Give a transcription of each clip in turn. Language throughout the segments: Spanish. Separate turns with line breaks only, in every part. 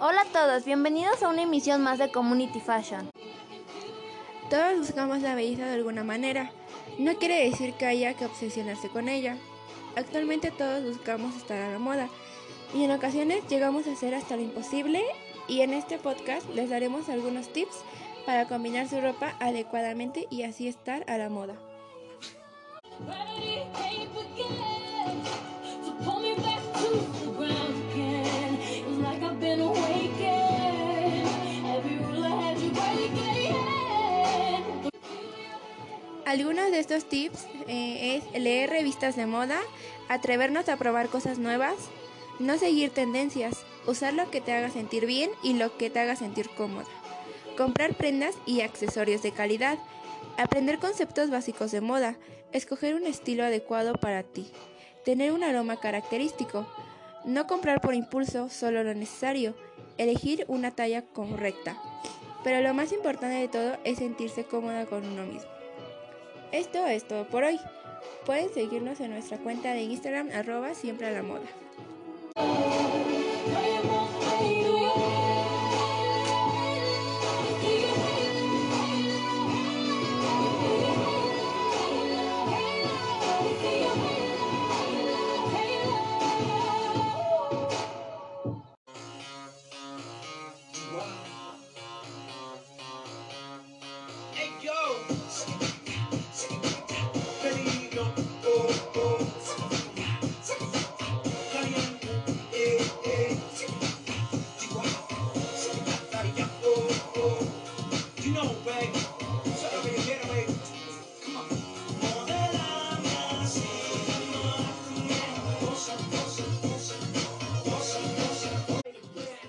Hola a todos, bienvenidos a una emisión más de Community Fashion.
Todos buscamos la belleza de alguna manera. No quiere decir que haya que obsesionarse con ella. Actualmente todos buscamos estar a la moda y en ocasiones llegamos a hacer hasta lo imposible y en este podcast les daremos algunos tips para combinar su ropa adecuadamente y así estar a la moda. Algunos de estos tips eh, es leer revistas de moda, atrevernos a probar cosas nuevas, no seguir tendencias, usar lo que te haga sentir bien y lo que te haga sentir cómoda, comprar prendas y accesorios de calidad, aprender conceptos básicos de moda, escoger un estilo adecuado para ti, tener un aroma característico, no comprar por impulso solo lo necesario, elegir una talla correcta. Pero lo más importante de todo es sentirse cómoda con uno mismo. Esto es todo por hoy. Pueden seguirnos en nuestra cuenta de Instagram arroba siempre a la moda.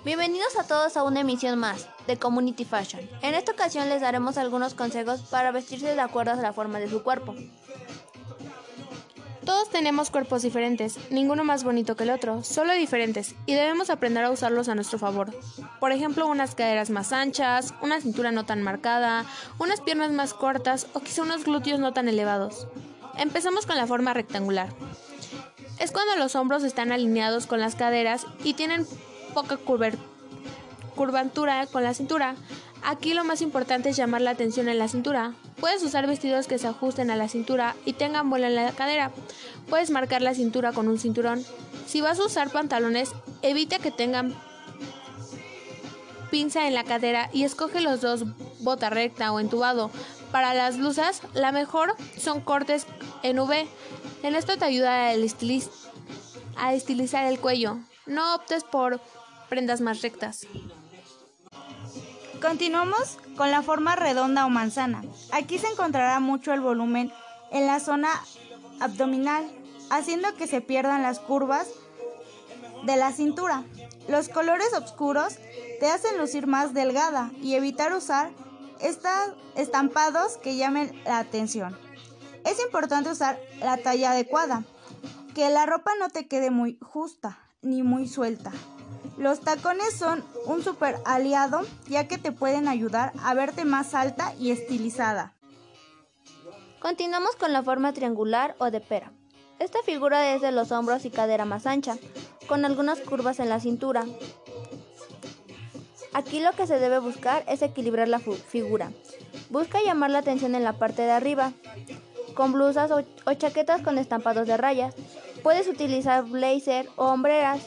Bienvenidos a todos a una emisión más de Community Fashion. En esta ocasión les daremos algunos consejos para vestirse de acuerdo a la forma de su cuerpo.
Todos tenemos cuerpos diferentes, ninguno más bonito que el otro, solo diferentes, y debemos aprender a usarlos a nuestro favor. Por ejemplo, unas caderas más anchas, una cintura no tan marcada, unas piernas más cortas o quizá unos glúteos no tan elevados. Empezamos con la forma rectangular. Es cuando los hombros están alineados con las caderas y tienen poca curvatura con la cintura. Aquí lo más importante es llamar la atención en la cintura. Puedes usar vestidos que se ajusten a la cintura y tengan vuelo en la cadera. Puedes marcar la cintura con un cinturón. Si vas a usar pantalones, evita que tengan pinza en la cadera y escoge los dos bota recta o entubado. Para las blusas, la mejor son cortes en V. En esto te ayuda a estilizar el cuello. No optes por prendas más rectas.
Continuamos con la forma redonda o manzana. Aquí se encontrará mucho el volumen en la zona abdominal, haciendo que se pierdan las curvas de la cintura. Los colores oscuros te hacen lucir más delgada y evitar usar estas estampados que llamen la atención. Es importante usar la talla adecuada, que la ropa no te quede muy justa ni muy suelta. Los tacones son un super aliado ya que te pueden ayudar a verte más alta y estilizada.
Continuamos con la forma triangular o de pera. Esta figura es de los hombros y cadera más ancha, con algunas curvas en la cintura. Aquí lo que se debe buscar es equilibrar la figura. Busca llamar la atención en la parte de arriba, con blusas o, o chaquetas con estampados de rayas. Puedes utilizar blazer o hombreras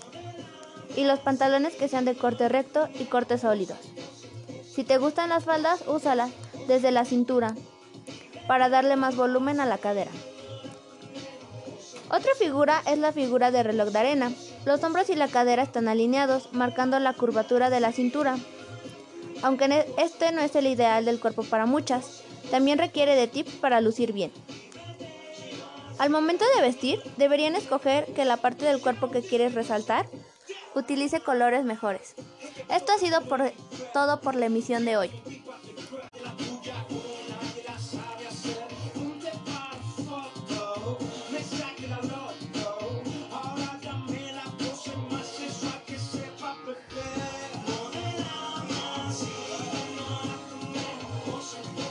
y los pantalones que sean de corte recto y corte sólidos. Si te gustan las faldas, úsalas desde la cintura para darle más volumen a la cadera. Otra figura es la figura de reloj de arena. Los hombros y la cadera están alineados, marcando la curvatura de la cintura. Aunque ne- este no es el ideal del cuerpo para muchas, también requiere de tips para lucir bien. Al momento de vestir, deberían escoger que la parte del cuerpo que quieres resaltar utilice colores mejores. Esto ha sido por- todo por la emisión de hoy.